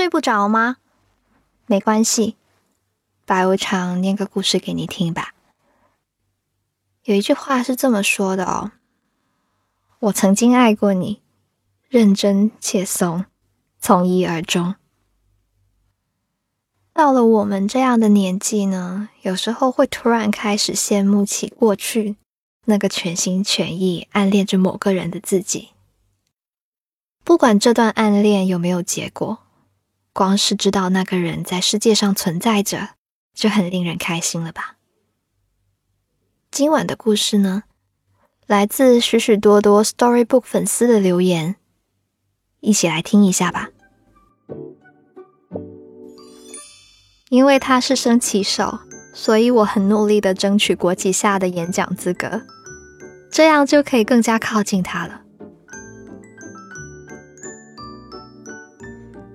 睡不着吗？没关系，白无常念个故事给你听吧。有一句话是这么说的哦：我曾经爱过你，认真且怂，从一而终。到了我们这样的年纪呢，有时候会突然开始羡慕起过去那个全心全意暗恋着某个人的自己。不管这段暗恋有没有结果，光是知道那个人在世界上存在着，就很令人开心了吧？今晚的故事呢，来自许许多多 Storybook 粉丝的留言，一起来听一下吧。因为他是升旗手，所以我很努力的争取国旗下的演讲资格，这样就可以更加靠近他了。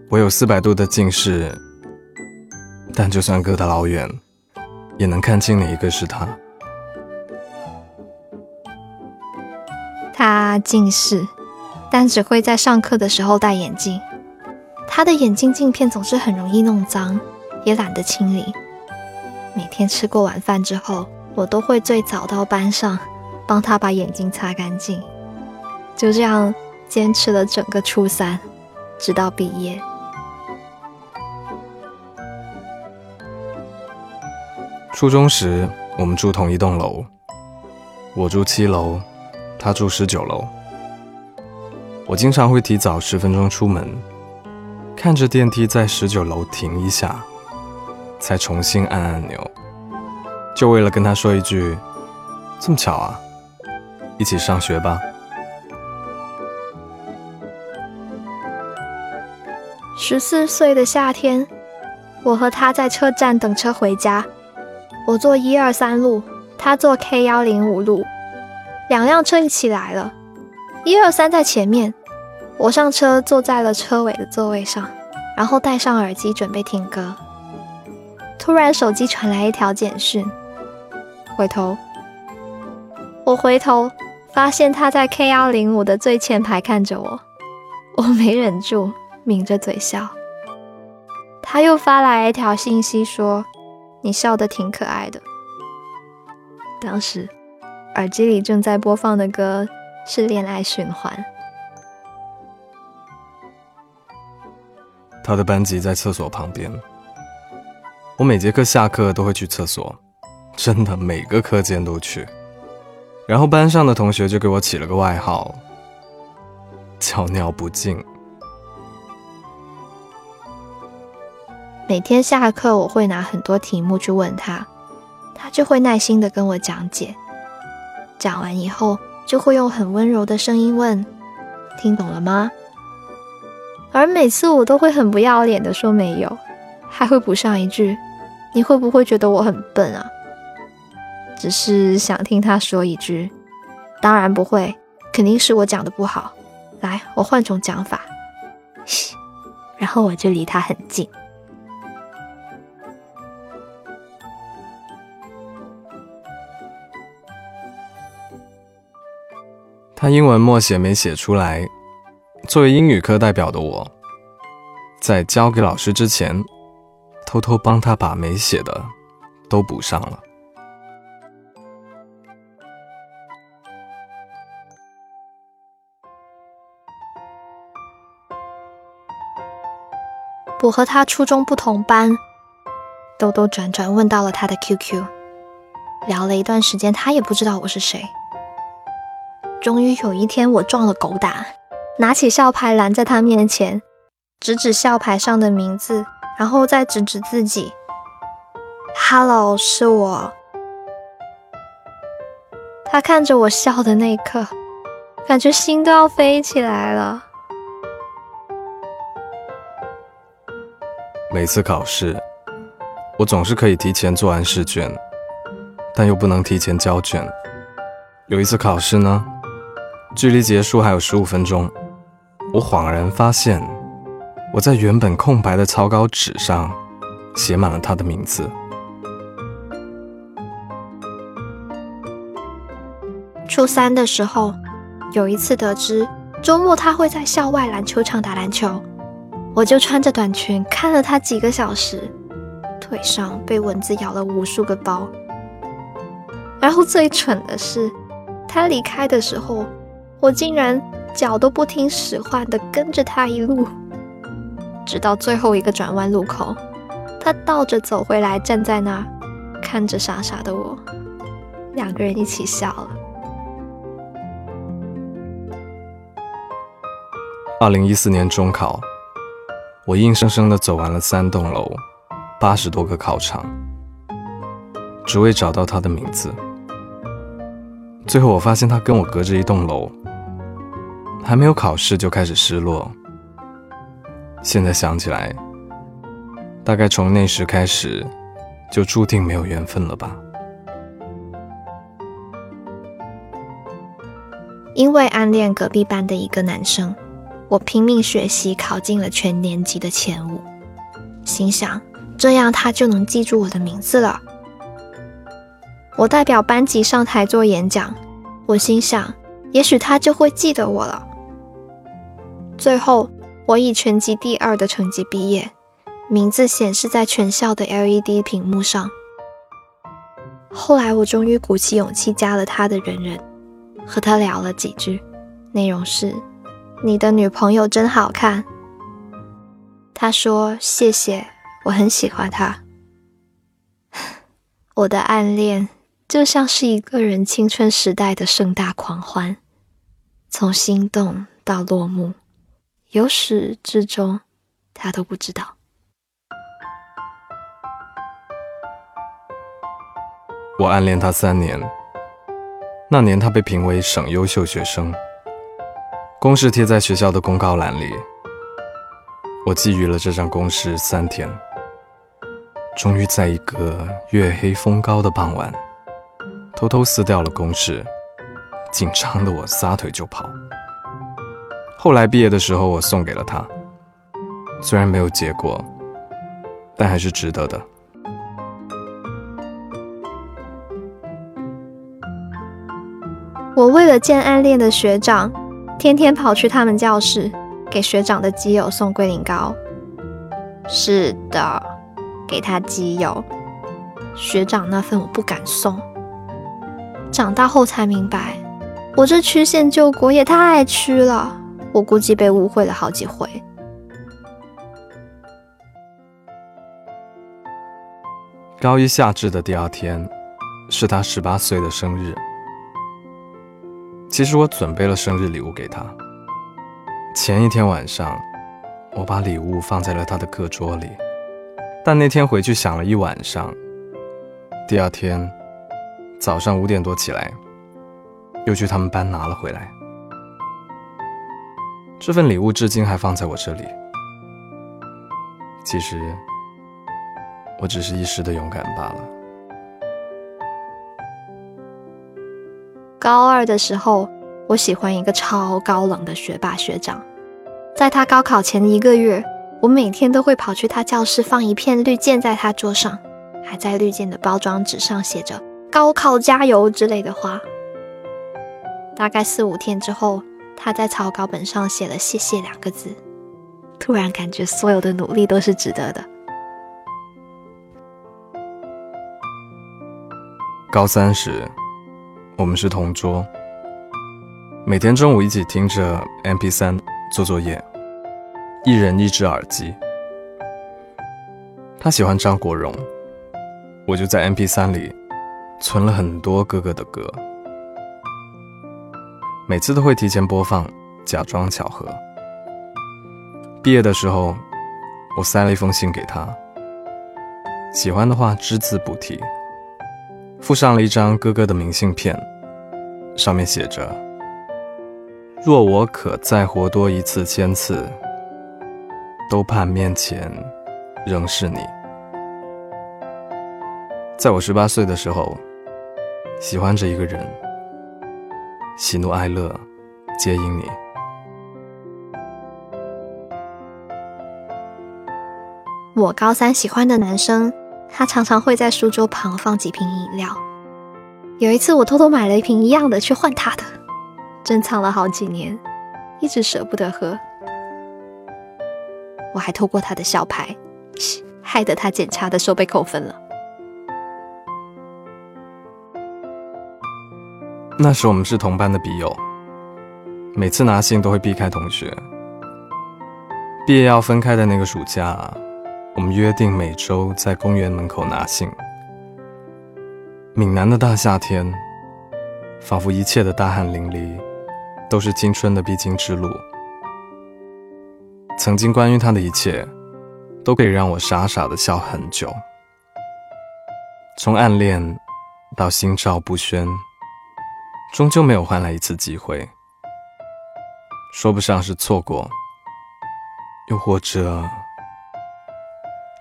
我有四百度的近视，但就算隔得老远，也能看清哪一个是他。他近视，但只会在上课的时候戴眼镜。他的眼镜镜片总是很容易弄脏。也懒得清理。每天吃过晚饭之后，我都会最早到班上帮他把眼睛擦干净。就这样坚持了整个初三，直到毕业。初中时，我们住同一栋楼，我住七楼，他住十九楼。我经常会提早十分钟出门，看着电梯在十九楼停一下。才重新按按钮，就为了跟他说一句：“这么巧啊，一起上学吧。”十四岁的夏天，我和他在车站等车回家。我坐一二三路，他坐 K 幺零五路，两辆车一起来了。一二三在前面，我上车坐在了车尾的座位上，然后戴上耳机准备听歌。突然，手机传来一条简讯。回头，我回头发现他在 K 幺零五的最前排看着我，我没忍住抿着嘴笑。他又发来一条信息说：“你笑得挺可爱的。”当时耳机里正在播放的歌是《恋爱循环》。他的班级在厕所旁边。我每节课下课都会去厕所，真的每个课间都去。然后班上的同学就给我起了个外号，叫“尿不尽”。每天下课，我会拿很多题目去问他，他就会耐心的跟我讲解。讲完以后，就会用很温柔的声音问：“听懂了吗？”而每次我都会很不要脸的说没有，还会补上一句。你会不会觉得我很笨啊？只是想听他说一句，当然不会，肯定是我讲的不好。来，我换种讲法，嘘，然后我就离他很近。他英文默写没写出来，作为英语课代表的我，在交给老师之前。偷偷帮他把没写的都补上了。我和他初中不同班，兜兜转转问到了他的 QQ，聊了一段时间，他也不知道我是谁。终于有一天，我撞了狗胆，拿起校牌拦在他面前，指指校牌上的名字。然后再指指自己，“Hello，是我。”他看着我笑的那一刻，感觉心都要飞起来了。每次考试，我总是可以提前做完试卷，但又不能提前交卷。有一次考试呢，距离结束还有十五分钟，我恍然发现。我在原本空白的草稿纸上写满了他的名字。初三的时候，有一次得知周末他会在校外篮球场打篮球，我就穿着短裙看了他几个小时，腿上被蚊子咬了无数个包。然后最蠢的是，他离开的时候，我竟然脚都不听使唤的跟着他一路，直到最后一个转弯路口，他倒着走回来，站在那儿看着傻傻的我，两个人一起笑了。二零一四年中考。我硬生生的走完了三栋楼，八十多个考场，只为找到他的名字。最后我发现他跟我隔着一栋楼，还没有考试就开始失落。现在想起来，大概从那时开始，就注定没有缘分了吧。因为暗恋隔壁班的一个男生。我拼命学习，考进了全年级的前五，心想这样他就能记住我的名字了。我代表班级上台做演讲，我心想也许他就会记得我了。最后，我以全级第二的成绩毕业，名字显示在全校的 LED 屏幕上。后来，我终于鼓起勇气加了他的人人，和他聊了几句，内容是。你的女朋友真好看。他说：“谢谢，我很喜欢她。” 我的暗恋就像是一个人青春时代的盛大狂欢，从心动到落幕，由始至终，他都不知道。我暗恋他三年，那年他被评为省优秀学生。公示贴在学校的公告栏里，我觊觎了这张公示三天，终于在一个月黑风高的傍晚，偷偷撕掉了公示，紧张的我撒腿就跑。后来毕业的时候，我送给了他，虽然没有结果，但还是值得的。我为了见暗恋的学长。天天跑去他们教室，给学长的基友送龟苓膏。是的，给他基友。学长那份我不敢送。长大后才明白，我这曲线救国也太曲了。我估计被误会了好几回。高一夏至的第二天，是他十八岁的生日。其实我准备了生日礼物给他。前一天晚上，我把礼物放在了他的课桌里，但那天回去想了一晚上。第二天早上五点多起来，又去他们班拿了回来。这份礼物至今还放在我这里。其实，我只是一时的勇敢罢了。高二的时候，我喜欢一个超高冷的学霸学长。在他高考前一个月，我每天都会跑去他教室放一片绿箭在他桌上，还在绿箭的包装纸上写着“高考加油”之类的话。大概四五天之后，他在草稿本上写了“谢谢”两个字，突然感觉所有的努力都是值得的。高三时。我们是同桌，每天中午一起听着 MP3 做作业，一人一只耳机。他喜欢张国荣，我就在 MP3 里存了很多哥哥的歌，每次都会提前播放，假装巧合。毕业的时候，我塞了一封信给他，喜欢的话只字不提。附上了一张哥哥的明信片，上面写着：“若我可再活多一次千次，都盼面前仍是你。”在我十八岁的时候，喜欢着一个人，喜怒哀乐皆因你。我高三喜欢的男生。他常常会在书桌旁放几瓶饮料。有一次，我偷偷买了一瓶一样的去换他的，珍藏了好几年，一直舍不得喝。我还偷过他的校牌，害得他检查的时候被扣分了。那时我们是同班的笔友，每次拿信都会避开同学。毕业要分开的那个暑假，我们约定每周在公园门口拿信。闽南的大夏天，仿佛一切的大汗淋漓，都是青春的必经之路。曾经关于他的一切，都可以让我傻傻的笑很久。从暗恋到心照不宣。终究没有换来一次机会，说不上是错过，又或者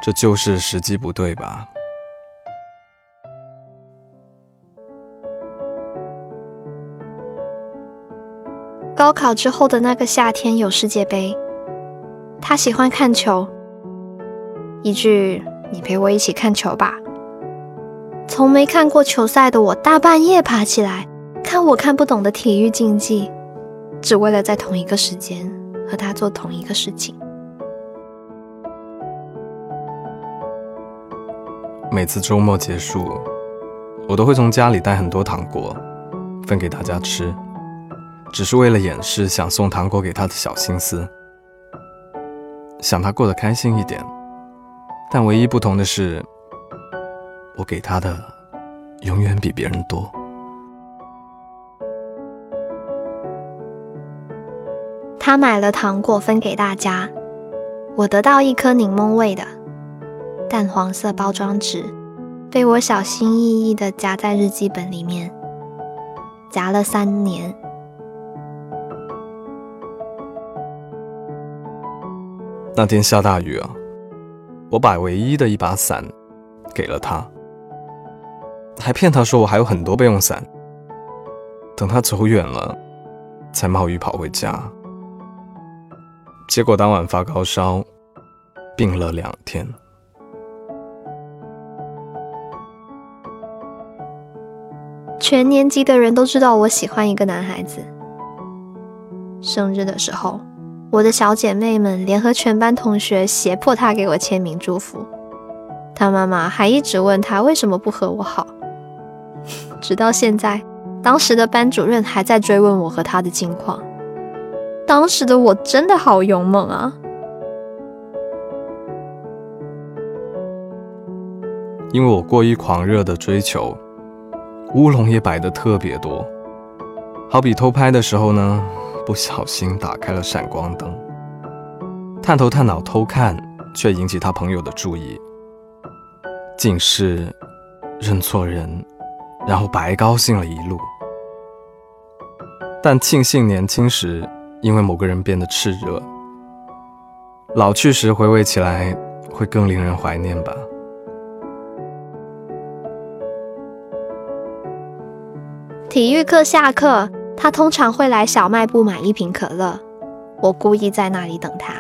这就是时机不对吧。高考之后的那个夏天有世界杯，他喜欢看球，一句“你陪我一起看球吧”，从没看过球赛的我，大半夜爬起来。看我看不懂的体育竞技，只为了在同一个时间和他做同一个事情。每次周末结束，我都会从家里带很多糖果，分给大家吃，只是为了掩饰想送糖果给他的小心思，想他过得开心一点。但唯一不同的是，我给他的永远比别人多。他买了糖果分给大家，我得到一颗柠檬味的淡黄色包装纸，被我小心翼翼的夹在日记本里面，夹了三年。那天下大雨啊，我把唯一的一把伞给了他，还骗他说我还有很多备用伞，等他走远了，才冒雨跑回家。结果当晚发高烧，病了两天。全年级的人都知道我喜欢一个男孩子。生日的时候，我的小姐妹们联合全班同学胁迫他给我签名祝福。他妈妈还一直问他为什么不和我好，直到现在，当时的班主任还在追问我和他的近况。当时的我真的好勇猛啊！因为我过于狂热的追求，乌龙也摆的特别多。好比偷拍的时候呢，不小心打开了闪光灯，探头探脑偷看，却引起他朋友的注意。竟是认错人，然后白高兴了一路。但庆幸年轻时。因为某个人变得炽热，老去时回味起来会更令人怀念吧。体育课下课，他通常会来小卖部买一瓶可乐，我故意在那里等他。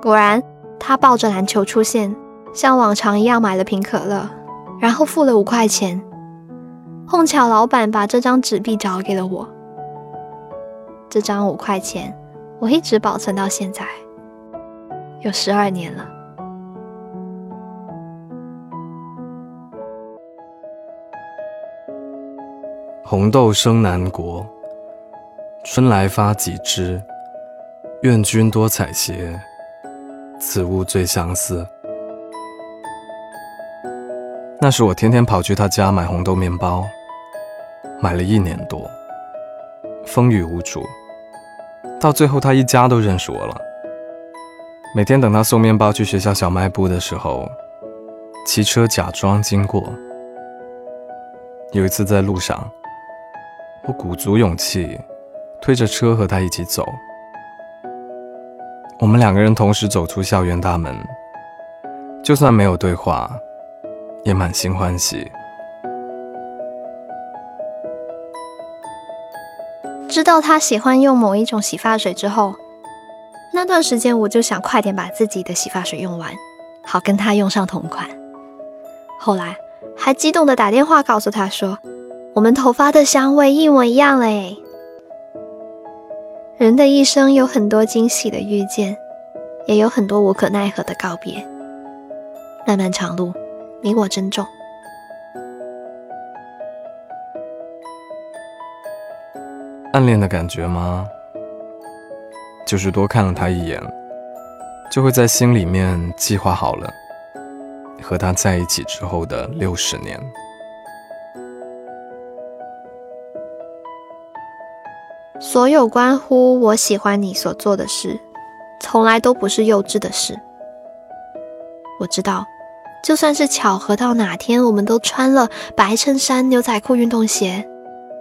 果然，他抱着篮球出现，像往常一样买了瓶可乐，然后付了五块钱。碰巧老板把这张纸币交给了我。这张五块钱，我一直保存到现在，有十二年了。红豆生南国，春来发几枝。愿君多采撷，此物最相思。那时我天天跑去他家买红豆面包，买了一年多，风雨无阻。到最后，他一家都认识我了。每天等他送面包去学校小卖部的时候，骑车假装经过。有一次在路上，我鼓足勇气，推着车和他一起走。我们两个人同时走出校园大门，就算没有对话，也满心欢喜。知道他喜欢用某一种洗发水之后，那段时间我就想快点把自己的洗发水用完，好跟他用上同款。后来还激动的打电话告诉他说，我们头发的香味一模一样嘞。人的一生有很多惊喜的遇见，也有很多无可奈何的告别。漫漫长路，你我珍重。暗恋的感觉吗？就是多看了他一眼，就会在心里面计划好了和他在一起之后的六十年。所有关乎我喜欢你所做的事，从来都不是幼稚的事。我知道，就算是巧合到哪天我们都穿了白衬衫、牛仔裤、运动鞋，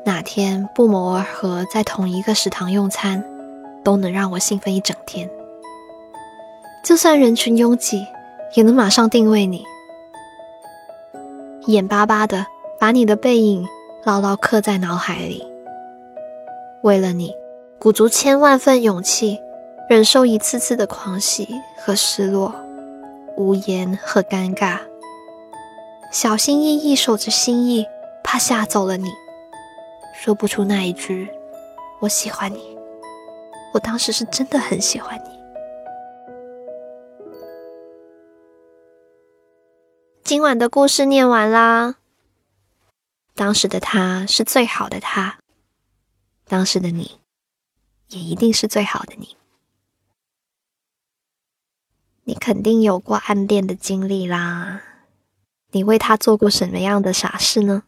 哪天不谋而合在同一个食堂用餐，都能让我兴奋一整天。就算人群拥挤，也能马上定位你，眼巴巴的把你的背影牢牢刻在脑海里。为了你，鼓足千万份勇气，忍受一次次的狂喜和失落，无言和尴尬，小心翼翼守着心意，怕吓走了你，说不出那一句“我喜欢你”。我当时是真的很喜欢你。今晚的故事念完啦。当时的他是最好的他。当时的你，也一定是最好的你。你肯定有过暗恋的经历啦。你为他做过什么样的傻事呢？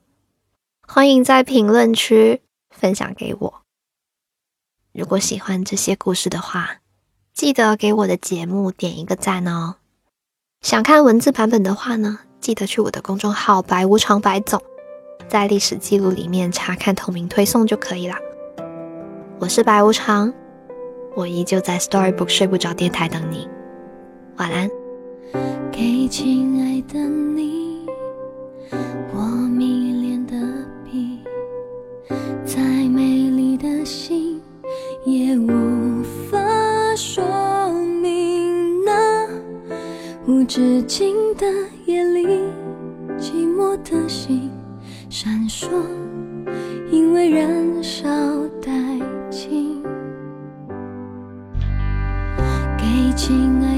欢迎在评论区分享给我。如果喜欢这些故事的话，记得给我的节目点一个赞哦。想看文字版本的话呢，记得去我的公众号“白无常白总”，在历史记录里面查看同名推送就可以了。我是白无常，我依旧在 Storybook 睡不着电台等你，晚安。给亲爱的你，心也无法说明那无止境的夜里，寂寞的心闪烁，因为燃烧殆尽。给亲爱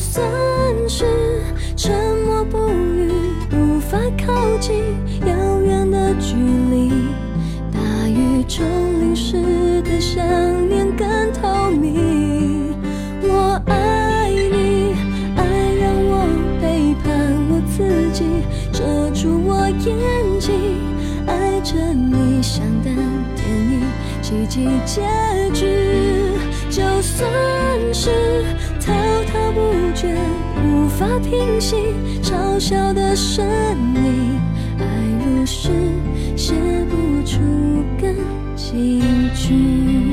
算是沉默不语，无法靠近遥远的距离，大雨中淋湿的想念更透明。我爱你，爱让我背叛我自己，遮住我眼睛。爱着你像的电影，奇迹结局，就算是，法平息嘲笑的声音，爱如诗写不出个结局。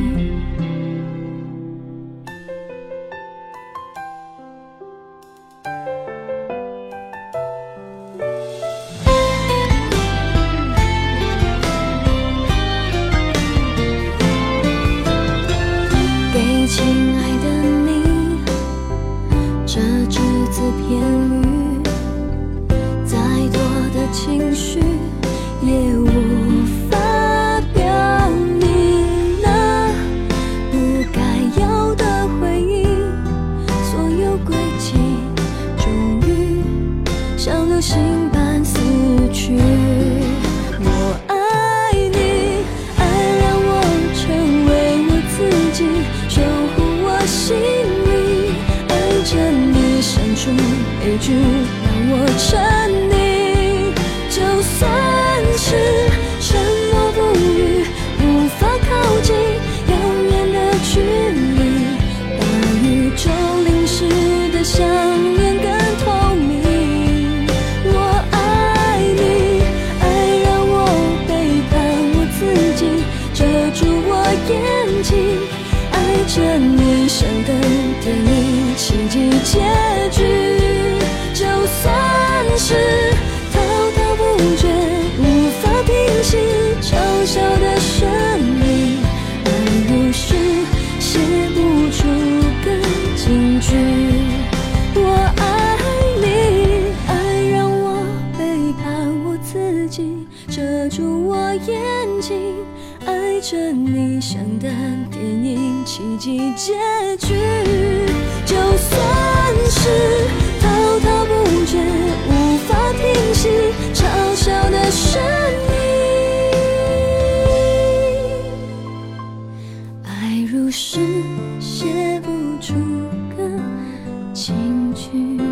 起结局，就算是滔滔不绝，无法平息嘲笑的声音。爱如诗，写不出个情句。